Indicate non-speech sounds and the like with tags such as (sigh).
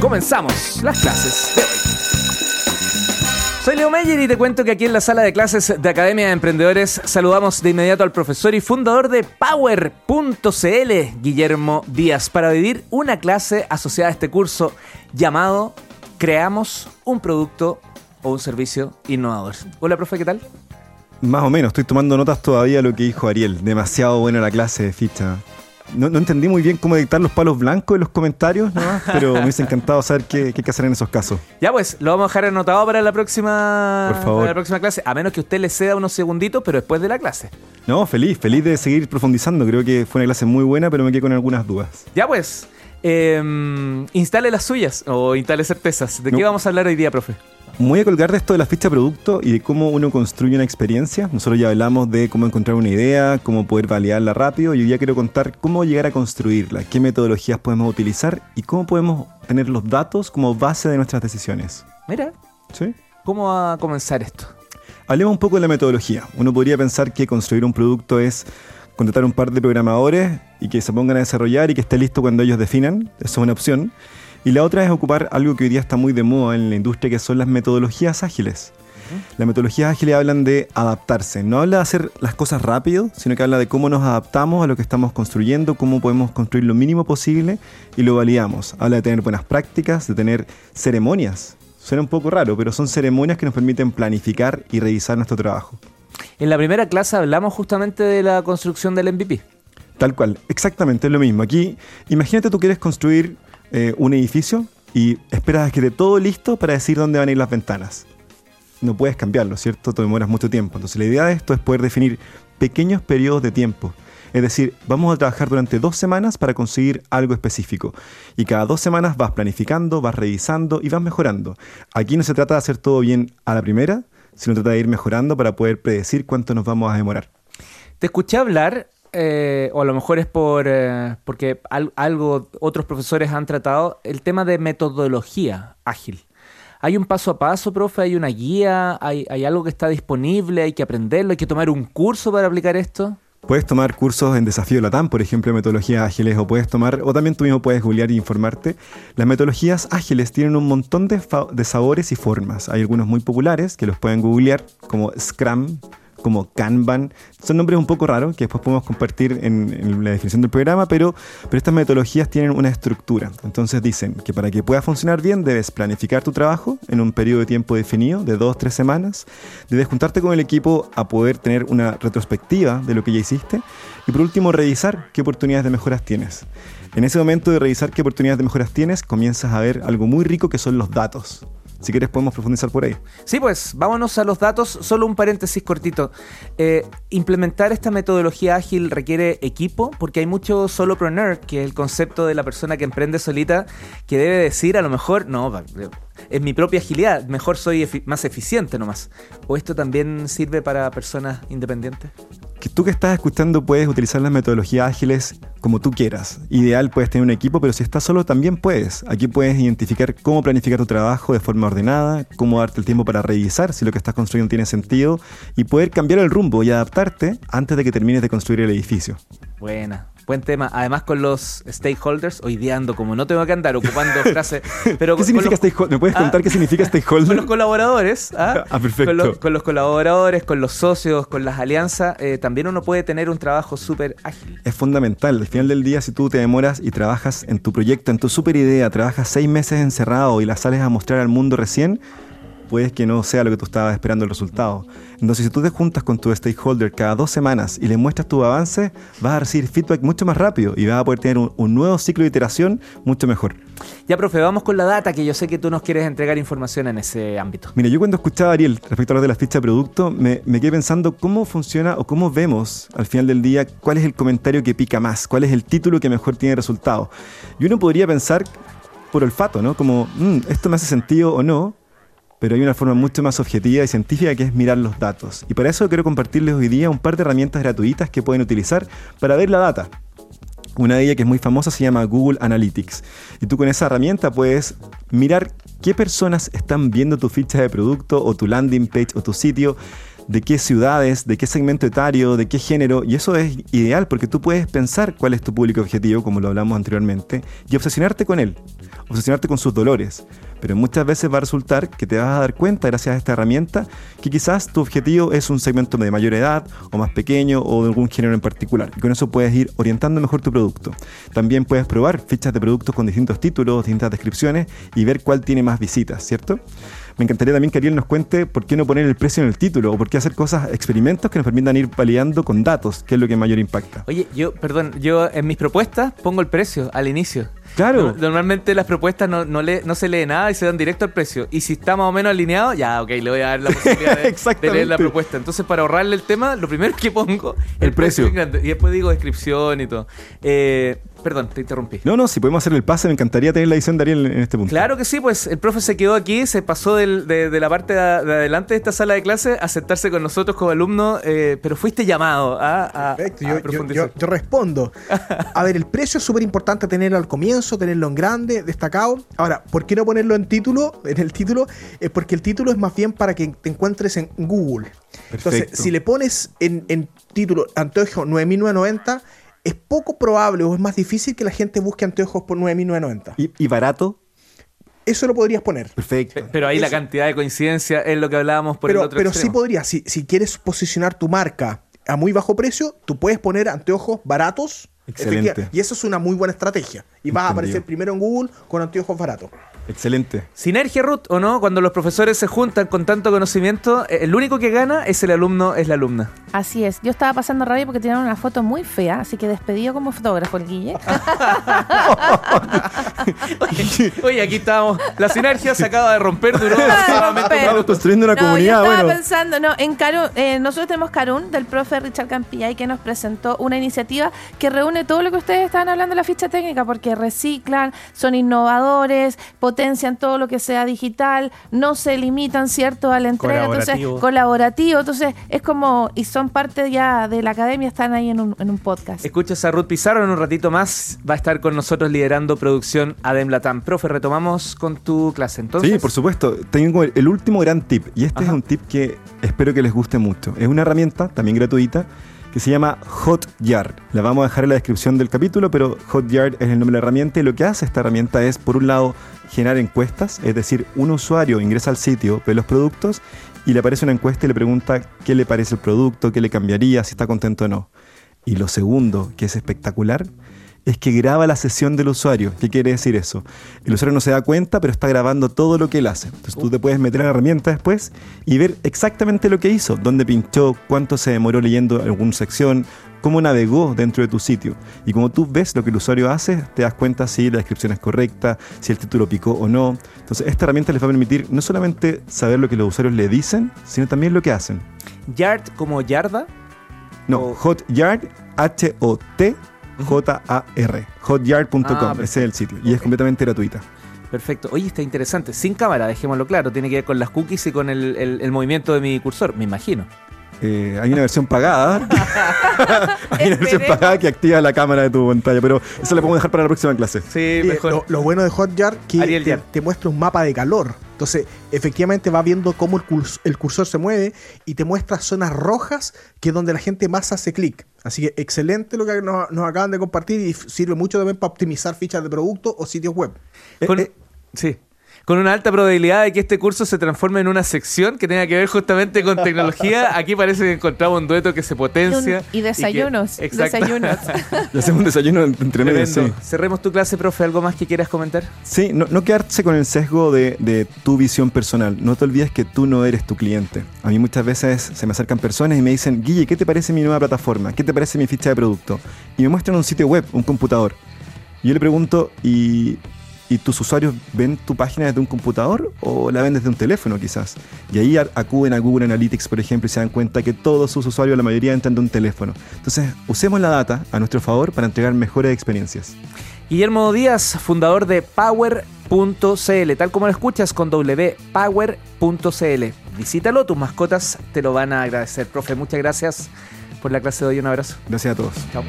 comenzamos las clases de hoy. Soy Leo Meyer y te cuento que aquí en la sala de clases de Academia de Emprendedores saludamos de inmediato al profesor y fundador de Power.cl, Guillermo Díaz, para vivir una clase asociada a este curso llamado Creamos un producto o un servicio innovador. Hola, profe, ¿qué tal? Más o menos, estoy tomando notas todavía de lo que dijo Ariel. Demasiado buena la clase de ficha. No, entendí muy bien cómo dictar los palos blancos en los comentarios, ¿no? pero me hubiese encantado saber qué, qué, hay que hacer en esos casos. Ya pues, lo vamos a dejar anotado para la próxima, Por favor. Para la próxima clase, a menos que usted le ceda unos segunditos, pero después de la clase. No, feliz, feliz de seguir profundizando. Creo que fue una clase muy buena, pero me quedé con algunas dudas. Ya pues, eh, instale las suyas o instale certezas. ¿De qué vamos a hablar hoy día, profe? Muy a colgar de esto de la ficha producto y de cómo uno construye una experiencia. Nosotros ya hablamos de cómo encontrar una idea, cómo poder validarla rápido y hoy día quiero contar cómo llegar a construirla, qué metodologías podemos utilizar y cómo podemos tener los datos como base de nuestras decisiones. Mira. ¿Sí? ¿Cómo va a comenzar esto? Hablemos un poco de la metodología. Uno podría pensar que construir un producto es contratar un par de programadores y que se pongan a desarrollar y que esté listo cuando ellos definan. Eso es una opción. Y la otra es ocupar algo que hoy día está muy de moda en la industria, que son las metodologías ágiles. Las metodologías ágiles hablan de adaptarse, no habla de hacer las cosas rápido, sino que habla de cómo nos adaptamos a lo que estamos construyendo, cómo podemos construir lo mínimo posible y lo validamos. Habla de tener buenas prácticas, de tener ceremonias. Suena un poco raro, pero son ceremonias que nos permiten planificar y revisar nuestro trabajo. En la primera clase hablamos justamente de la construcción del MVP. Tal cual, exactamente es lo mismo. Aquí, imagínate tú quieres construir eh, un edificio y esperas que esté todo listo para decir dónde van a ir las ventanas. No puedes cambiarlo, ¿cierto? Te demoras mucho tiempo. Entonces la idea de esto es poder definir pequeños periodos de tiempo. Es decir, vamos a trabajar durante dos semanas para conseguir algo específico. Y cada dos semanas vas planificando, vas revisando y vas mejorando. Aquí no se trata de hacer todo bien a la primera, sino trata de ir mejorando para poder predecir cuánto nos vamos a demorar. Te escuché hablar eh, o a lo mejor es por eh, porque algo otros profesores han tratado, el tema de metodología ágil. ¿Hay un paso a paso, profe? ¿Hay una guía? ¿Hay, algo que está disponible? ¿Hay que aprenderlo? ¿Hay que tomar un curso para aplicar esto? Puedes tomar cursos en Desafío Latam, por ejemplo, metodologías ágiles, o puedes tomar, o también tú mismo puedes googlear e informarte. Las metodologías ágiles tienen un montón de, de sabores y formas. Hay algunos muy populares que los pueden googlear, como Scrum, como Kanban. Son nombres un poco raros que después podemos compartir en, la definición del programa, pero, pero estas metodologías tienen una estructura. Entonces dicen que para que pueda funcionar bien debes planificar tu trabajo en un periodo de tiempo definido de dos, tres semanas. Debes juntarte con el equipo a poder tener una retrospectiva de lo que ya hiciste. Y por último, revisar qué oportunidades de mejoras tienes. En ese momento de revisar qué oportunidades de mejoras tienes, comienzas a ver algo muy rico que son los datos. Si quieres podemos profundizar por ahí. Sí, pues vámonos a los datos. Solo un paréntesis cortito. Eh, implementar esta metodología ágil requiere equipo porque hay mucho solopreneur, que es el concepto de la persona que emprende solita, que debe decir a lo mejor, no, es mi propia agilidad, mejor soy más eficiente nomás. ¿O esto también sirve para personas independientes? Que tú que estás escuchando puedes utilizar las metodologías ágiles como tú quieras. Ideal puedes tener un equipo, pero si estás solo también puedes. Aquí puedes identificar cómo planificar tu trabajo de forma ordenada, cómo darte el tiempo para revisar si lo que estás construyendo tiene sentido y poder cambiar el rumbo y adaptarte antes de que termines de construir el edificio. Buena, Buen tema. Además con los stakeholders, hoy día ando como no tengo que andar ocupando (laughs) frases. Pero ¿Qué significa stakeholder? ¿Me puedes contar qué significa (laughs) stakeholder? Con los colaboradores. ¿ah? ah perfecto. Con, los colaboradores, con los socios, con las alianzas, eh, también uno puede tener un trabajo súper ágil. Es fundamental. Al final del día, si tú te demoras y trabajas en tu proyecto, en tu super idea, trabajas seis meses encerrado y la sales a mostrar al mundo recién, puede que no sea lo que tú estabas esperando el resultado. Entonces, si tú te juntas con tu stakeholder cada dos semanas y le muestras tu avance, vas a recibir feedback mucho más rápido y vas a poder tener un, nuevo ciclo de iteración mucho mejor. Ya, profe, vamos con la data, que yo sé que tú nos quieres entregar información en ese ámbito. Mira, yo cuando escuchaba a Ariel respecto a lo de las fichas de producto, me, me quedé pensando cómo funciona o cómo vemos al final del día cuál es el comentario que pica más, cuál es el título que mejor tiene resultado. Y uno podría pensar por olfato, ¿no? Como, mm, ¿esto me hace sentido o no? Pero hay una forma mucho más objetiva y científica que es mirar los datos. Y para eso quiero compartirles hoy día un par de herramientas gratuitas que pueden utilizar para ver la data. Una de ellas que es muy famosa se llama Google Analytics. Y tú con esa herramienta puedes mirar qué personas están viendo tu ficha de producto o tu landing page o tu sitio de qué ciudades, de qué segmento etario, de qué género, y eso es ideal porque tú puedes pensar cuál es tu público objetivo, como lo hablamos anteriormente, y obsesionarte con él, obsesionarte con sus dolores. Pero muchas veces va a resultar que te vas a dar cuenta, gracias a esta herramienta, que quizás tu objetivo es un segmento de mayor edad, o más pequeño, o de algún género en particular. Y con eso puedes ir orientando mejor tu producto. También puedes probar fichas de productos con distintos títulos, distintas descripciones, y ver cuál tiene más visitas, ¿cierto? Me encantaría también que Ariel nos cuente por qué no poner el precio en el título o por qué hacer cosas, experimentos que nos permitan ir validando con datos, que es lo que mayor impacta. Oye, yo, perdón, yo en mis propuestas pongo el precio al inicio. Claro. Normalmente las propuestas no, no, no se lee nada y se dan directo al precio. Y si está más o menos alineado, ya, ok, le voy a dar la (laughs) posibilidad de, leer la propuesta. Entonces, para ahorrarle el tema, lo primero que pongo el, precio. y después digo descripción y todo. Eh, Perdón, te interrumpí. No, no, si podemos hacer el pase, me encantaría tener la edición de Ariel en este punto. Claro que sí, pues el profe se quedó aquí, se pasó de, la parte de, adelante de esta sala de clase a sentarse con nosotros como alumno, eh, pero fuiste llamado a, Perfecto, yo, yo, respondo. (laughs) A ver, el precio es súper importante tenerlo al comienzo, tenerlo en grande, destacado. Ahora, ¿por qué no ponerlo en título? En el título, es porque el título es más bien para que te encuentres en Google. Entonces, si le pones en, en título Anteojo 9990 es poco probable o es más difícil que la gente busque anteojos por 9.990. ¿Y, ¿Y barato? Eso lo podrías poner. Perfecto. Pero ahí la cantidad de coincidencia es lo que hablábamos por pero, el otro Pero sí podrías. Si, si quieres posicionar tu marca a muy bajo precio, tú puedes poner anteojos baratos. Excelente. Y eso es una muy buena estrategia. Y vas a aparecer primero en Google con anteojos baratos. Excelente. Sinergia, Ruth, ¿o no? Cuando los profesores se juntan con tanto conocimiento, eh, el único que gana es el alumno, es la alumna. Así es. Yo estaba pasando rabia porque tenían una foto muy fea, así que despedido como fotógrafo el Guille. (laughs) oye, aquí estamos. La sinergia se acaba de romper duró Estamos construyendo una no, comunidad. Yo estaba pensando, no, en Carun, eh, nosotros tenemos Carun del profe Richard Campillay que nos presentó una iniciativa que reúne todo lo que ustedes estaban hablando de la ficha técnica, porque reciclan, son innovadores, potencian todo lo que sea digital, no se limitan, ¿cierto?, a la entrega, entonces colaborativo, entonces es como, y son parte ya de la academia, están ahí en un, en un podcast. Escuchas a Ruth Pizarro en un ratito más, va a estar con nosotros liderando producción Adem Latam. Profe, retomamos con tu clase entonces. Sí, por supuesto. Tengo el último gran tip, y este es un tip que espero que les guste mucho. Es una herramienta, también gratuita, que se llama Hotjar. La vamos a dejar en la descripción del capítulo, pero Hotjar es el nombre de la herramienta y lo que hace esta herramienta es, por un lado, generar encuestas, es decir, un usuario ingresa al sitio, ve los productos y le aparece una encuesta y le pregunta qué le parece el producto, qué le cambiaría, si está contento o no. Y lo segundo, que es espectacular, es que graba la sesión del usuario. ¿Qué quiere decir eso? El usuario no se da cuenta, pero está grabando todo lo que él hace. Entonces tú te puedes meter en la herramienta después y ver exactamente lo que hizo, dónde pinchó, cuánto se demoró leyendo alguna sección, cómo navegó dentro de tu sitio. Y como tú ves lo que el usuario hace, te das cuenta si la descripción es correcta, si el título picó o no. Entonces, esta herramienta les va a permitir no solamente saber lo que los usuarios le dicen, sino también lo que hacen. ¿Yard como yarda? No, Hotyard, H-O-T. J-A-R, hotjar.com, ah, ese es el sitio, y es completamente gratuita. Perfecto. Oye, está interesante. Sin cámara, dejémoslo claro. Tiene que ver con las cookies y con el movimiento de mi cursor, me imagino. Eh, hay una versión pagada. (laughs) hay una versión pagada que activa la cámara de tu pantalla, pero eso lo podemos dejar para la próxima clase. Sí, mejor. Lo, bueno de Hotjar que te, muestra un mapa de calor. Entonces, efectivamente va viendo cómo el, cursor se mueve y te muestra zonas rojas que es donde la gente más hace clic. Así que excelente lo que nos, acaban de compartir y sirve mucho también para optimizar fichas de producto o sitios web. Eh, eh, sí con una alta probabilidad de que este curso se transforme en una sección que tenga que ver justamente con tecnología. (laughs) Aquí parece que encontramos un dueto que se potencia. Y, desayunos. Y desayunos. (laughs) hacemos un desayuno entre medio. Cerremos tu clase, profe. ¿Algo más que quieras comentar? Sí, no, no quedarse con el sesgo de, de, tu visión personal. No te olvides que tú no eres tu cliente. A mí muchas veces se me acercan personas y me dicen, Guille, ¿qué te parece mi nueva plataforma? ¿Qué te parece mi ficha de producto? Y me muestran un sitio web, un computador. Y yo le pregunto, ¿y y tus usuarios ven tu página desde un computador o la ven desde un teléfono quizás. Y ahí acuden a Google Analytics, por ejemplo, y se dan cuenta que todos sus usuarios, la mayoría, entran de un teléfono. Entonces, usemos la data a nuestro favor para entregar mejores experiencias. Guillermo Díaz, fundador de Power.cl, tal como lo escuchas con W, Power.cl. Visítalo, tus mascotas te lo van a agradecer. Profe, muchas gracias por la clase de hoy. Un abrazo. Gracias a todos. Chao.